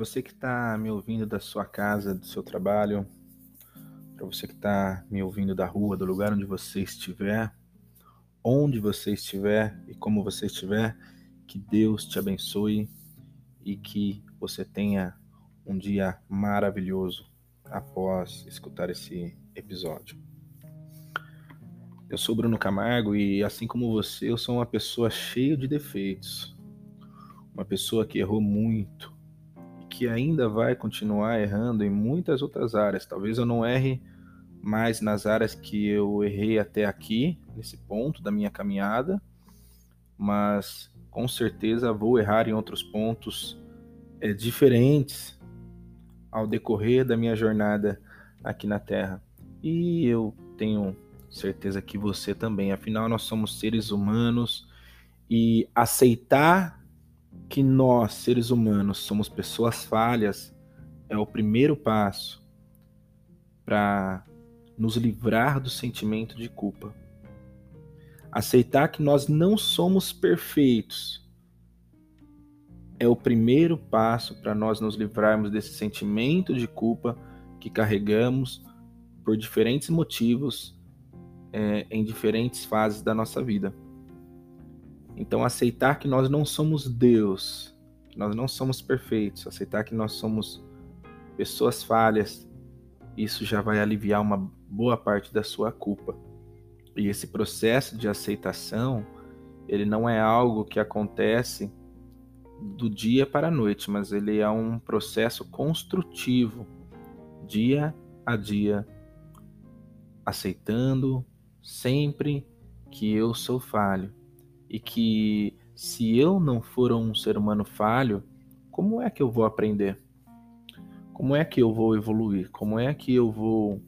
você que está me ouvindo da sua casa, do seu trabalho, para você que está me ouvindo da rua, do lugar onde você estiver, onde você estiver e como você estiver, que Deus te abençoe e que você tenha um dia maravilhoso após escutar esse episódio. Eu sou Bruno Camargo e, assim como você, eu sou uma pessoa cheia de defeitos. Uma pessoa que errou muito que ainda vai continuar errando em muitas outras áreas. Talvez eu não erre mais nas áreas que eu errei até aqui, nesse ponto da minha caminhada, mas com certeza vou errar em outros pontos é, diferentes ao decorrer da minha jornada aqui na Terra. E eu tenho certeza que você também, afinal, nós somos seres humanos e aceitar que nós, seres humanos, somos pessoas falhas é o primeiro passo para nos livrar do sentimento de culpa. Aceitar que nós não somos perfeitos é o primeiro passo para nós nos livrarmos desse sentimento de culpa que carregamos por diferentes motivos é, em diferentes fases da nossa vida. Então, aceitar que nós não somos Deus, que nós não somos perfeitos, aceitar que nós somos pessoas falhas, isso já vai aliviar uma boa parte da sua culpa. E esse processo de aceitação, ele não é algo que acontece do dia para a noite, mas ele é um processo construtivo, dia a dia, aceitando sempre que eu sou falho e que se eu não for um ser humano falho, como é que eu vou aprender? Como é que eu vou evoluir? Como é que eu vou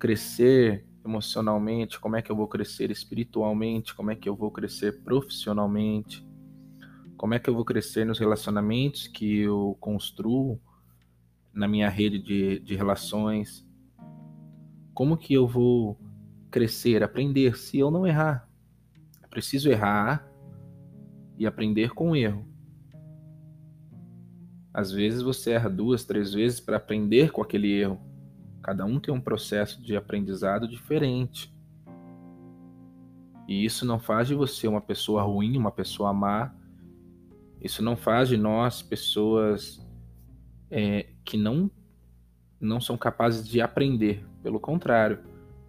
crescer emocionalmente? Como é que eu vou crescer espiritualmente? Como é que eu vou crescer profissionalmente? Como é que eu vou crescer nos relacionamentos que eu construo na minha rede de, de relações? Como que eu vou crescer, aprender se eu não errar? Preciso errar e aprender com o erro. Às vezes você erra duas, três vezes para aprender com aquele erro. Cada um tem um processo de aprendizado diferente. E isso não faz de você uma pessoa ruim, uma pessoa má, isso não faz de nós pessoas é, que não, não são capazes de aprender. Pelo contrário,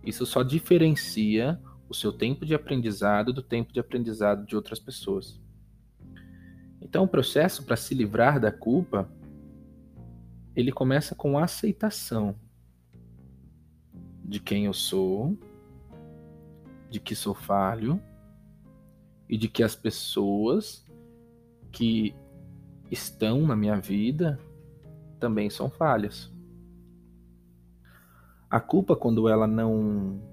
isso só diferencia o seu tempo de aprendizado do tempo de aprendizado de outras pessoas. Então, o processo para se livrar da culpa, ele começa com a aceitação de quem eu sou, de que sou falho e de que as pessoas que estão na minha vida também são falhas. A culpa quando ela não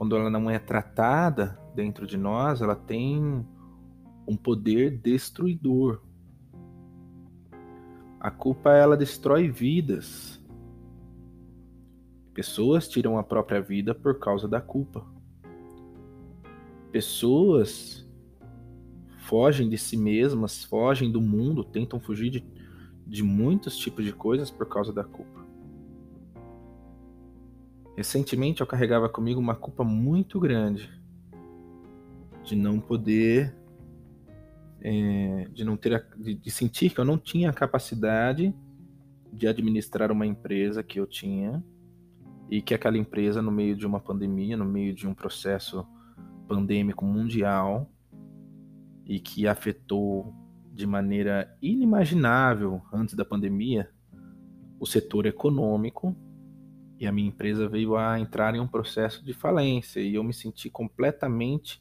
quando ela não é tratada dentro de nós, ela tem um poder destruidor. A culpa ela destrói vidas. Pessoas tiram a própria vida por causa da culpa. Pessoas fogem de si mesmas, fogem do mundo, tentam fugir de, de muitos tipos de coisas por causa da culpa. Recentemente eu carregava comigo uma culpa muito grande de não poder, é, de não ter, de, de sentir que eu não tinha a capacidade de administrar uma empresa que eu tinha e que aquela empresa, no meio de uma pandemia, no meio de um processo pandêmico mundial, e que afetou de maneira inimaginável antes da pandemia o setor econômico e a minha empresa veio a entrar em um processo de falência e eu me senti completamente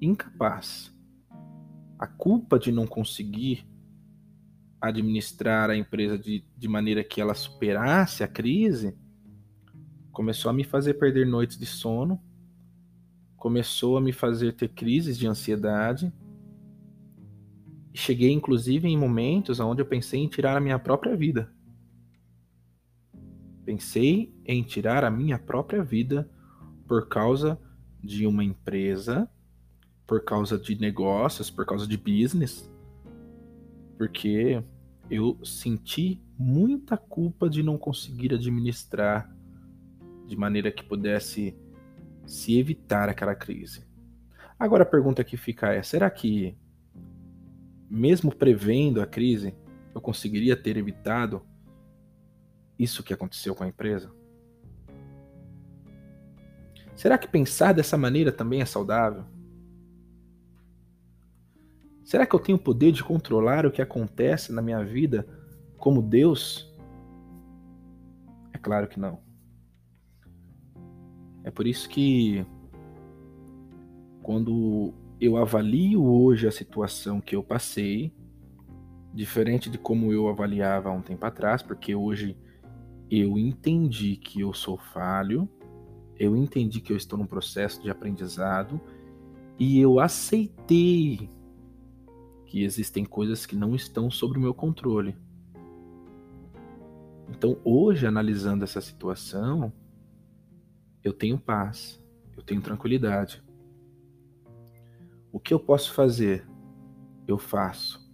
incapaz. A culpa de não conseguir administrar a empresa de, de maneira que ela superasse a crise começou a me fazer perder noites de sono, começou a me fazer ter crises de ansiedade Cheguei, inclusive, em momentos onde eu pensei em tirar a minha própria vida. Pensei em tirar a minha própria vida por causa de uma empresa, por causa de negócios, por causa de business, porque eu senti muita culpa de não conseguir administrar de maneira que pudesse se evitar aquela crise. Agora a pergunta que fica é: será que, mesmo prevendo a crise, eu conseguiria ter evitado isso que aconteceu com a empresa? Será que pensar dessa maneira também é saudável? Será que eu tenho o poder de controlar o que acontece na minha vida como Deus? É claro que não. É por isso que quando eu avalio hoje a situação que eu passei, diferente de como eu avaliava há um tempo atrás, porque hoje eu entendi que eu sou falho, eu entendi que eu estou num processo de aprendizado e eu aceitei que existem coisas que não estão sob o meu controle. Então, hoje, analisando essa situação, eu tenho paz, eu tenho tranquilidade. O que eu posso fazer, eu faço.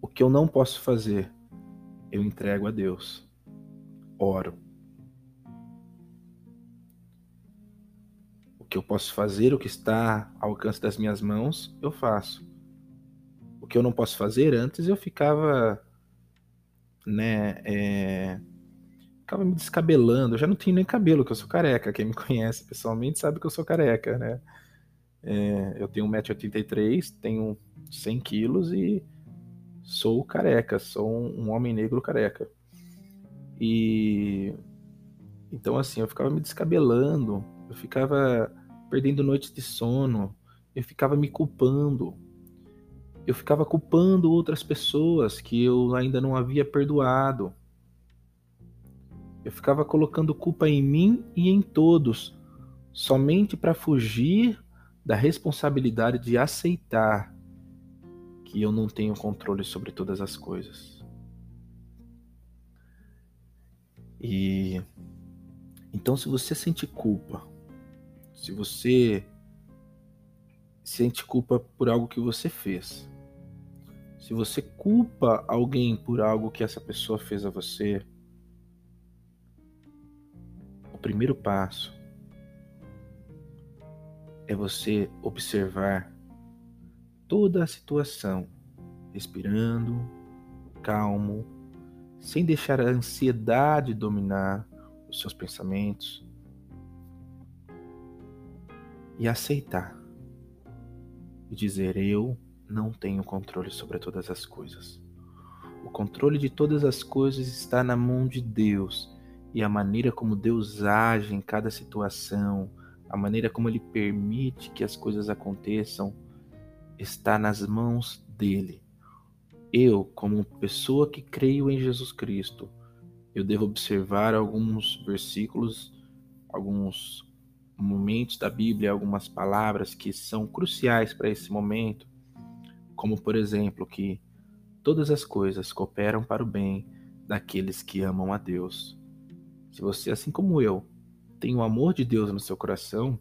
O que eu não posso fazer, eu entrego a Deus. Oro. O que eu posso fazer, o que está ao alcance das minhas mãos, eu faço o que eu não posso fazer, antes eu ficava, né, é, ficava me descabelando. Eu já não tenho nem cabelo, que eu sou careca. Quem me conhece pessoalmente sabe que eu sou careca, né? É, eu tenho 1,83m, tenho 100 quilos e sou careca, sou um, um homem negro careca. E então assim, eu ficava me descabelando, eu ficava perdendo noites de sono, eu ficava me culpando eu ficava culpando outras pessoas que eu ainda não havia perdoado. Eu ficava colocando culpa em mim e em todos, somente para fugir da responsabilidade de aceitar que eu não tenho controle sobre todas as coisas. E então, se você sente culpa, se você sente culpa por algo que você fez, se você culpa alguém por algo que essa pessoa fez a você, o primeiro passo é você observar toda a situação, respirando, calmo, sem deixar a ansiedade dominar os seus pensamentos e aceitar e dizer: Eu não tenho controle sobre todas as coisas. O controle de todas as coisas está na mão de Deus e a maneira como Deus age em cada situação, a maneira como Ele permite que as coisas aconteçam, está nas mãos dele. Eu, como pessoa que creio em Jesus Cristo, eu devo observar alguns versículos, alguns momentos da Bíblia, algumas palavras que são cruciais para esse momento como por exemplo que todas as coisas cooperam para o bem daqueles que amam a Deus. Se você, assim como eu, tem o amor de Deus no seu coração,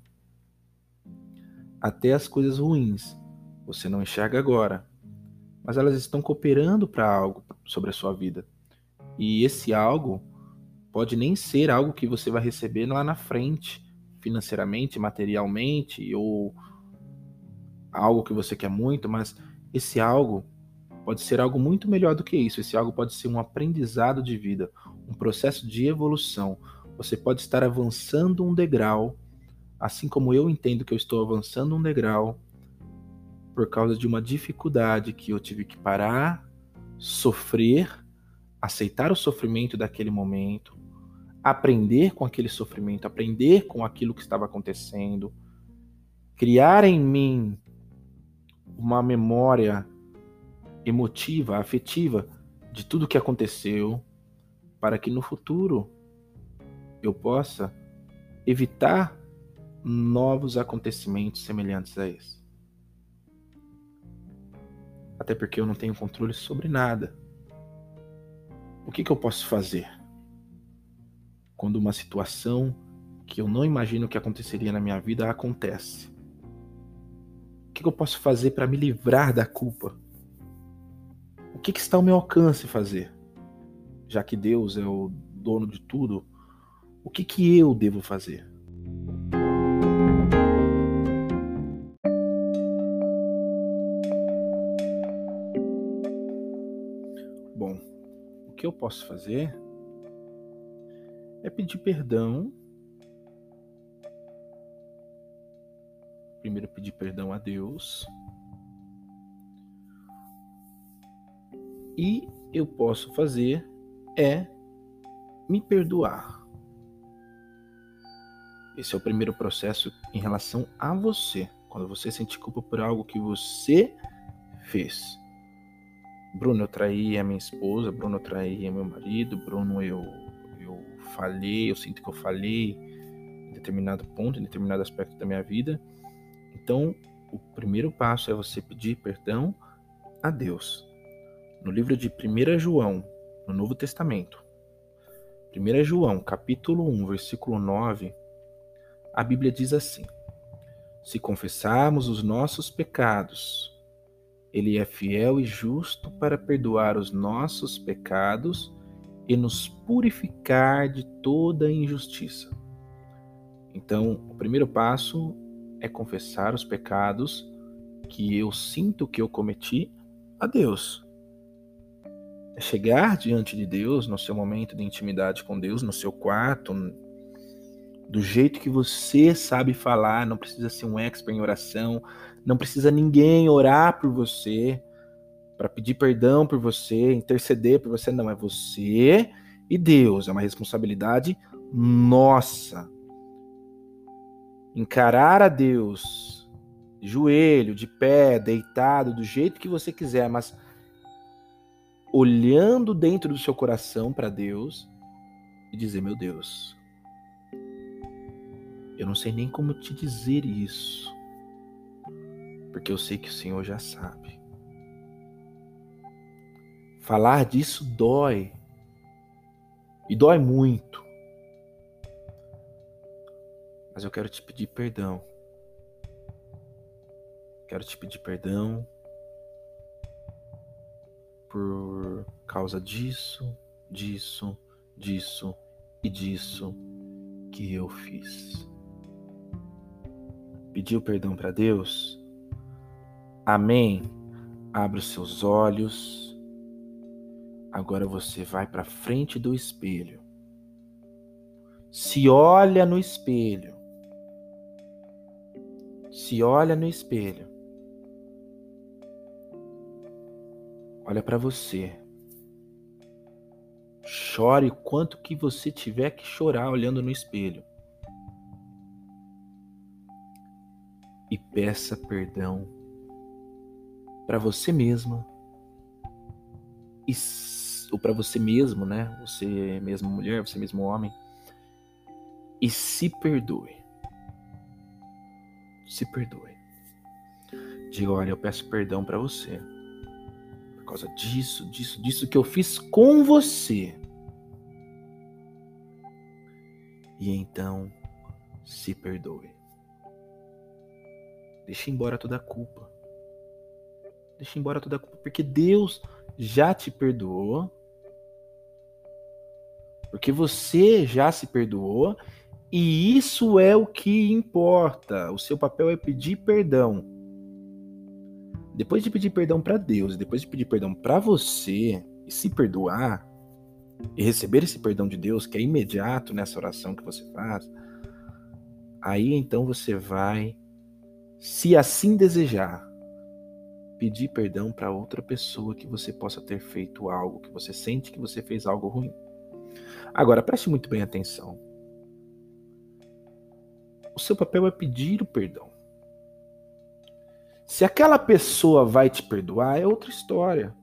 até as coisas ruins você não enxerga agora, mas elas estão cooperando para algo sobre a sua vida. E esse algo pode nem ser algo que você vai receber lá na frente, financeiramente, materialmente, ou algo que você quer muito, mas esse algo pode ser algo muito melhor do que isso. Esse algo pode ser um aprendizado de vida, um processo de evolução. Você pode estar avançando um degrau, assim como eu entendo que eu estou avançando um degrau por causa de uma dificuldade que eu tive que parar, sofrer, aceitar o sofrimento daquele momento, aprender com aquele sofrimento, aprender com aquilo que estava acontecendo, criar em mim uma memória emotiva, afetiva de tudo que aconteceu, para que no futuro eu possa evitar novos acontecimentos semelhantes a esse. Até porque eu não tenho controle sobre nada. O que, que eu posso fazer quando uma situação que eu não imagino que aconteceria na minha vida acontece? O que eu posso fazer para me livrar da culpa? O que, que está ao meu alcance fazer? Já que Deus é o dono de tudo, o que, que eu devo fazer? Posso fazer é pedir perdão. Primeiro, pedir perdão a Deus. E eu posso fazer é me perdoar. Esse é o primeiro processo em relação a você. Quando você sente culpa por algo que você fez. Bruno, eu traí a minha esposa, Bruno, eu traí meu marido, Bruno, eu, eu falhei, eu sinto que eu falhei em determinado ponto, em determinado aspecto da minha vida. Então, o primeiro passo é você pedir perdão a Deus. No livro de 1 João, no Novo Testamento, 1 João, capítulo 1, versículo 9, a Bíblia diz assim: Se confessarmos os nossos pecados, Ele é fiel e justo para perdoar os nossos pecados e nos purificar de toda injustiça. Então, o primeiro passo é confessar os pecados que eu sinto que eu cometi a Deus. É chegar diante de Deus no seu momento de intimidade com Deus, no seu quarto, do jeito que você sabe falar, não precisa ser um expert em oração, não precisa ninguém orar por você, para pedir perdão por você, interceder por você, não, é você e Deus, é uma responsabilidade nossa. Encarar a Deus, joelho, de pé, deitado, do jeito que você quiser, mas olhando dentro do seu coração para Deus e dizer: Meu Deus, eu não sei nem como te dizer isso, porque eu sei que o Senhor já sabe. Falar disso dói. E dói muito. Mas eu quero te pedir perdão. Quero te pedir perdão por causa disso, disso, disso e disso que eu fiz. Pediu perdão para Deus? Amém. Abra os seus olhos Agora você vai para frente do espelho. Se olha no espelho. Se olha no espelho. Olha para você. Chore quanto que você tiver que chorar olhando no espelho. E peça perdão para você mesma e ou para você mesmo, né? Você mesmo mulher, você mesmo homem. E se perdoe. Se perdoe. Diga, olha, eu peço perdão para você. Por causa disso, disso, disso que eu fiz com você. E então, se perdoe. Deixe embora toda a culpa. Deixe embora toda a culpa, porque Deus já te perdoou porque você já se perdoou e isso é o que importa. O seu papel é pedir perdão. Depois de pedir perdão para Deus, depois de pedir perdão para você e se perdoar e receber esse perdão de Deus, que é imediato nessa oração que você faz, aí então você vai, se assim desejar, pedir perdão para outra pessoa que você possa ter feito algo, que você sente que você fez algo ruim. Agora, preste muito bem atenção. O seu papel é pedir o perdão. Se aquela pessoa vai te perdoar, é outra história.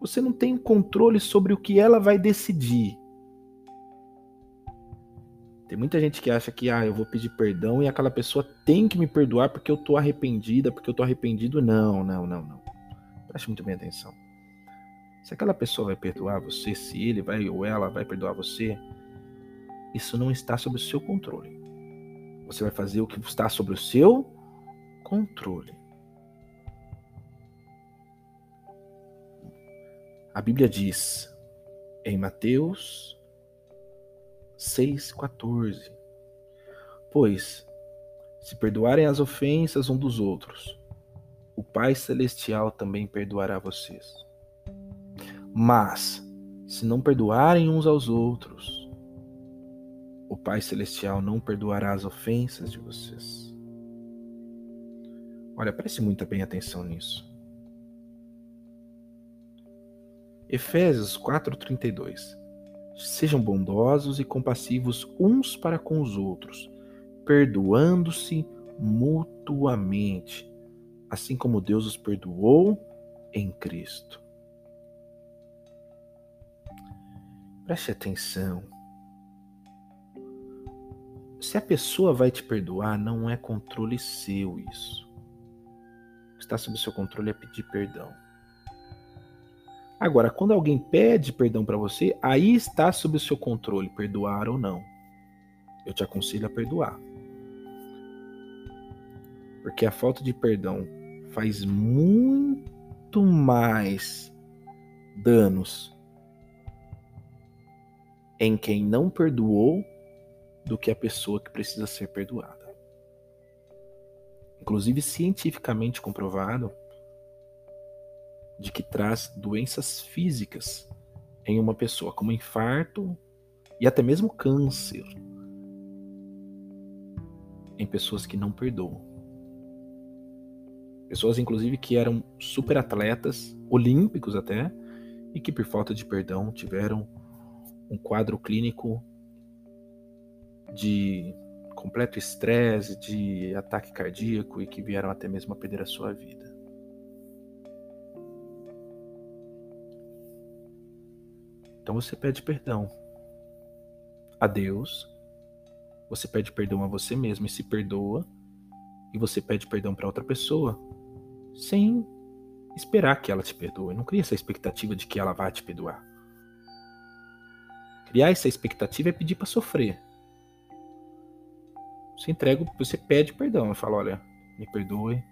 Você não tem controle sobre o que ela vai decidir. Tem muita gente que acha que ah, eu vou pedir perdão e aquela pessoa tem que me perdoar porque eu tô arrependida, porque eu tô arrependido. Não, não, não, não. Preste muito bem atenção. Se aquela pessoa vai perdoar você, se ele vai ou ela vai perdoar você, isso não está sob o seu controle. Você vai fazer o que está sobre o seu controle. A Bíblia diz em Mateus 6,14: Pois, se perdoarem as ofensas um dos outros, o Pai Celestial também perdoará vocês. Mas, se não perdoarem uns aos outros, o Pai Celestial não perdoará as ofensas de vocês. Olha, preste muita bem atenção nisso. Efésios 4:32 Sejam bondosos e compassivos uns para com os outros, perdoando-se mutuamente, assim como Deus os perdoou em Cristo. Preste atenção. Se a pessoa vai te perdoar, não é controle seu isso. O que está sob seu controle é pedir perdão. Agora, quando alguém pede perdão para você, aí está sob o seu controle perdoar ou não. Eu te aconselho a perdoar. Porque a falta de perdão faz muito mais danos em quem não perdoou do que a pessoa que precisa ser perdoada. Inclusive cientificamente comprovado de que traz doenças físicas em uma pessoa, como infarto e até mesmo câncer, em pessoas que não perdoam. Pessoas, inclusive, que eram super atletas, olímpicos até, e que por falta de perdão tiveram um quadro clínico de completo estresse, de ataque cardíaco e que vieram até mesmo a perder a sua vida. Então você pede perdão a Deus, você pede perdão a você mesmo e se perdoa, e você pede perdão para outra pessoa, sem esperar que ela te perdoe. Não cria essa expectativa de que ela vai te perdoar. Criar essa expectativa é pedir para sofrer. Você entrega, você pede perdão, eu falo, olha, me perdoe,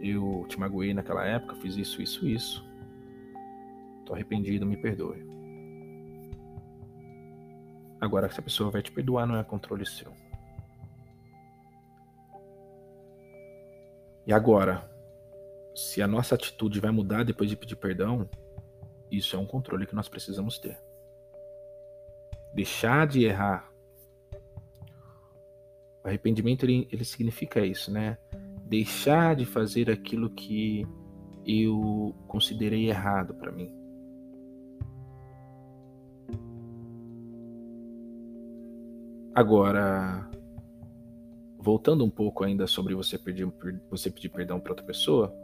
eu te magoei naquela época, fiz isso, isso, isso. Tô arrependido, me perdoe. Agora, se a pessoa vai te perdoar, não é controle seu. E agora, se a nossa atitude vai mudar depois de pedir perdão, isso é um controle que nós precisamos ter. Deixar de errar. O arrependimento ele, ele significa isso, né? Deixar de fazer aquilo que eu considerei errado para mim. Agora, voltando um pouco ainda sobre você pedir, você pedir perdão para outra pessoa,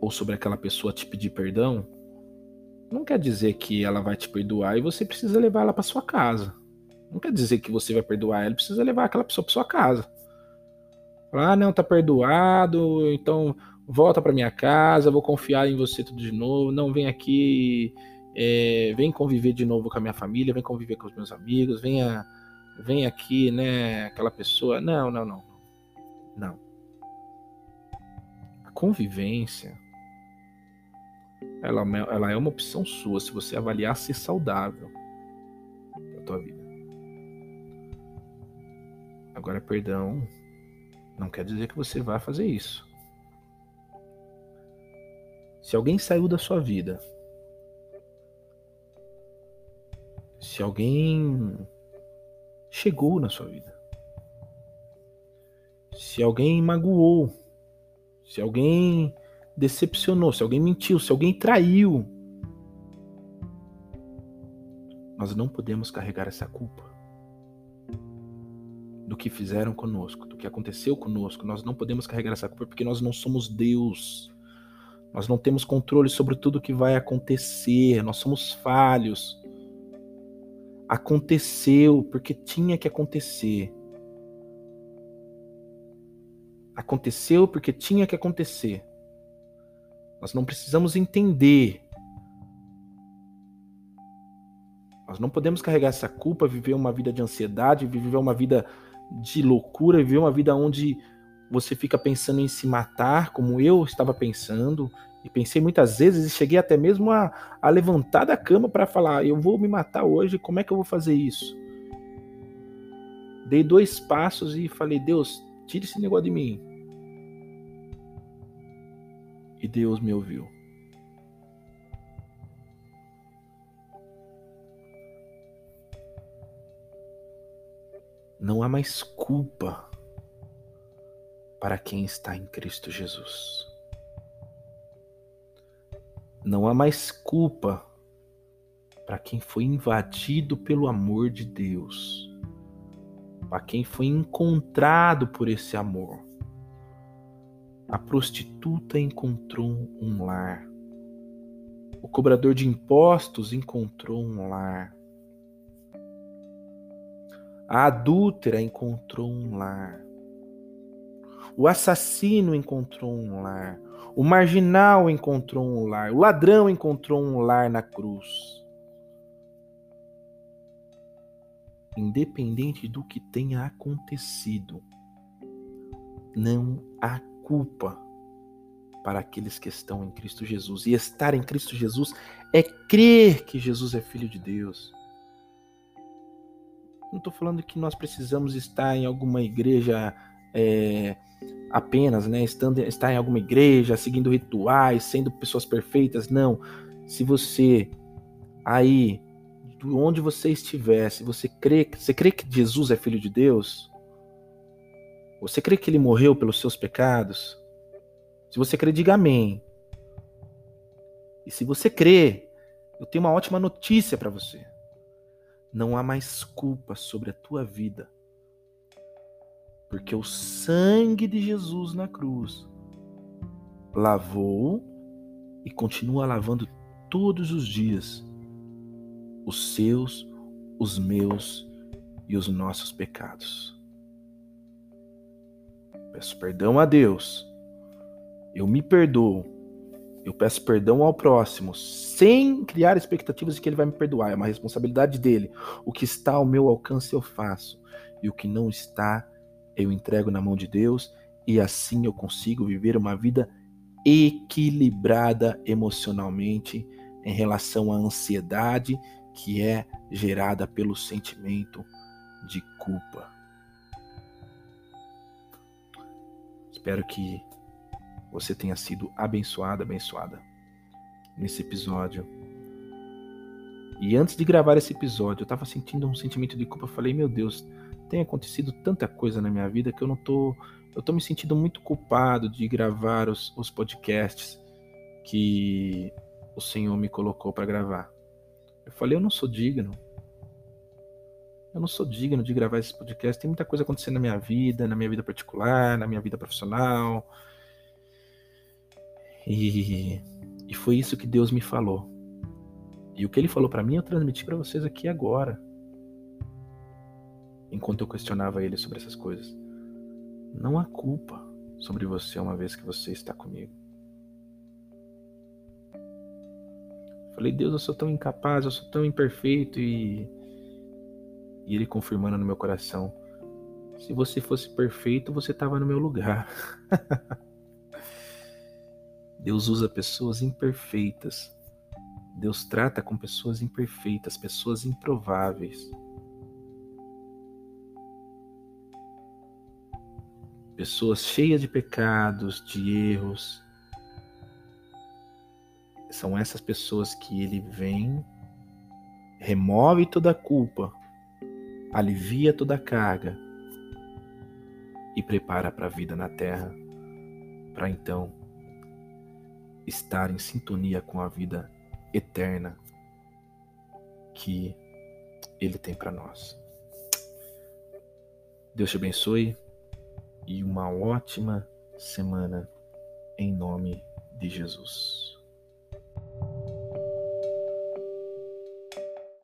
ou sobre aquela pessoa te pedir perdão, não quer dizer que ela vai te perdoar e você precisa levar ela para sua casa. Não quer dizer que você vai perdoar ela precisa levar aquela pessoa para sua casa. Ah, não, tá perdoado, então volta para minha casa, vou confiar em você tudo de novo, não vem aqui é, vem conviver de novo com a minha família, vem conviver com os meus amigos, venha, vem aqui, né, aquela pessoa. Não, não, não. Não. A convivência, ela, ela é uma opção sua se você avaliar ser saudável na tua vida. Agora, perdão não quer dizer que você vai fazer isso. Se alguém saiu da sua vida se alguém chegou na sua vida, se alguém magoou, se alguém decepcionou, se alguém mentiu, se alguém traiu, nós não podemos carregar essa culpa do que fizeram conosco, do que aconteceu conosco. Nós não podemos carregar essa culpa porque nós não somos Deus. Nós não temos controle sobre tudo que vai acontecer, nós somos falhos aconteceu porque tinha que acontecer. Aconteceu porque tinha que acontecer. Nós não precisamos entender. Nós não podemos carregar essa culpa, viver uma vida de ansiedade, viver uma vida de loucura, viver uma vida onde você fica pensando em se matar, como eu estava pensando, E pensei muitas vezes e cheguei até mesmo a, a levantar da cama para falar: eu vou me matar hoje, como é que eu vou fazer isso? Dei dois passos e falei: Deus, tira esse negócio de mim. E Deus me ouviu. Não há mais culpa para quem está em Cristo Jesus. Não há mais culpa para quem foi invadido pelo amor de Deus, para quem foi encontrado por esse amor. A prostituta encontrou um lar. O cobrador de impostos encontrou um lar. A adúltera encontrou um lar. O assassino encontrou um lar. O marginal encontrou um lar. O ladrão encontrou um lar na cruz. Independente do que tenha acontecido, não há culpa para aqueles que estão em Cristo Jesus. E estar em Cristo Jesus é crer que Jesus é Filho de Deus. Não estou falando que nós precisamos estar em alguma igreja é, apenas, né, estando, estar em alguma igreja, seguindo rituais, sendo pessoas perfeitas. Não. Se você aí, de onde você estiver, se você crê, você crê que Jesus é filho de Deus, você crê que ele morreu pelos seus pecados? Se você crê, diga amém. E se você crê, eu tenho uma ótima notícia para você. Não há mais culpa sobre a tua vida porque o sangue de Jesus na cruz lavou e continua lavando todos os dias os seus, os meus e os nossos pecados. Peço perdão a Deus. Eu me perdoo. Eu peço perdão ao próximo, sem criar expectativas de que ele vai me perdoar. É uma responsabilidade dele. O que está ao meu alcance eu faço, e o que não está, eu entrego na mão de Deus e assim eu consigo viver uma vida equilibrada emocionalmente em relação à ansiedade que é gerada pelo sentimento de culpa. Espero que você tenha sido abençoado, abençoada nesse episódio. E antes de gravar esse episódio, eu estava sentindo um sentimento de culpa. Eu falei, meu Deus, tem acontecido tanta coisa na minha vida que eu não tô. Eu tô me sentindo muito culpado de gravar os, os podcasts que o Senhor me colocou para gravar. Eu falei, eu não sou digno. Eu não sou digno de gravar esse podcast. Tem muita coisa acontecendo na minha vida, na minha vida particular, na minha vida profissional. E, e foi isso que Deus me falou. E o que ele falou para mim eu transmiti para vocês aqui agora enquanto eu questionava ele sobre essas coisas. Não há culpa sobre você uma vez que você está comigo. Falei, Deus, eu sou tão incapaz, eu sou tão imperfeito e. E ele confirmando no meu coração: se você fosse perfeito, você estava no meu lugar. Deus usa pessoas imperfeitas. Deus trata com pessoas imperfeitas, pessoas improváveis. Pessoas cheias de pecados, de erros. São essas pessoas que ele vem, remove toda a culpa, alivia toda a carga e prepara para a vida na terra, para então estar em sintonia com a vida eterna que ele tem para nós. Deus te abençoe e uma ótima semana em nome de Jesus.